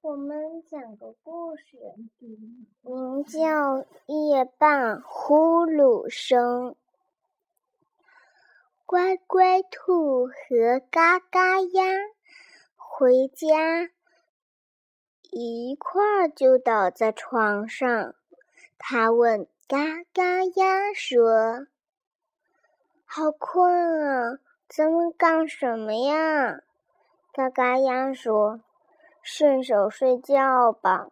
我们讲个故事，名叫《夜半呼噜声》。乖乖兔和嘎嘎鸭回家，一块儿就倒在床上。他问嘎嘎鸭说：“好困啊，咱们干什么呀？”嘎嘎鸭说。顺手睡觉吧。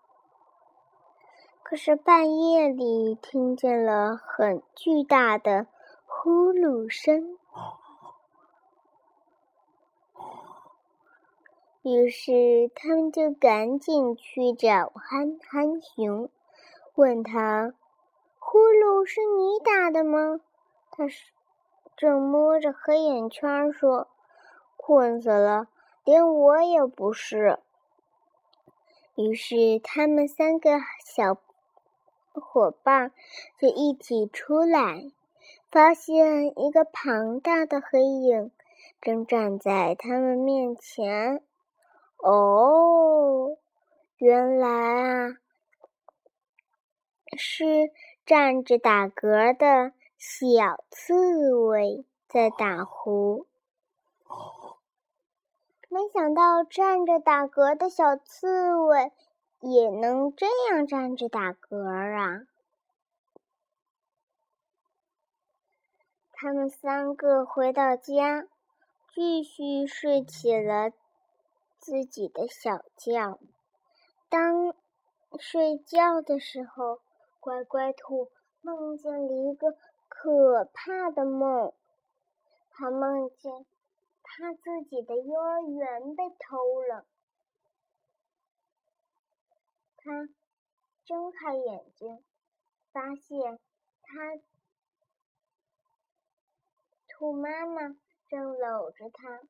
可是半夜里听见了很巨大的呼噜声，于是他们就赶紧去找憨憨熊，问他：“呼噜是你打的吗？”他是正摸着黑眼圈说：“困死了，连我也不是。”于是，他们三个小伙伴就一起出来，发现一个庞大的黑影正站在他们面前。哦，原来啊，是站着打嗝的小刺猬在打呼。想到站着打嗝的小刺猬也能这样站着打嗝啊！他们三个回到家，继续睡起了自己的小觉。当睡觉的时候，乖乖兔梦见了一个可怕的梦，他梦见。他自己的幼儿园被偷了，他睁开眼睛，发现他兔妈妈正搂着他。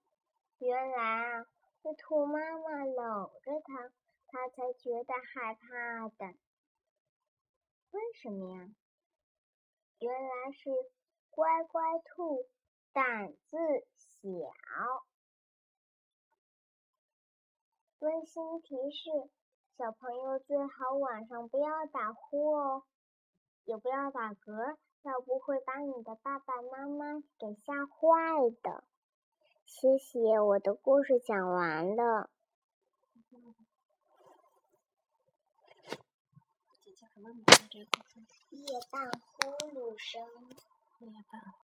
原来啊，是兔妈妈搂着他，他才觉得害怕的。为什么呀？原来是乖乖兔胆子。小，温馨提示：小朋友最好晚上不要打呼哦，也不要打嗝，要不会把你的爸爸妈妈给吓坏的。谢谢，我的故事讲完了。夜半呼噜声。夜半。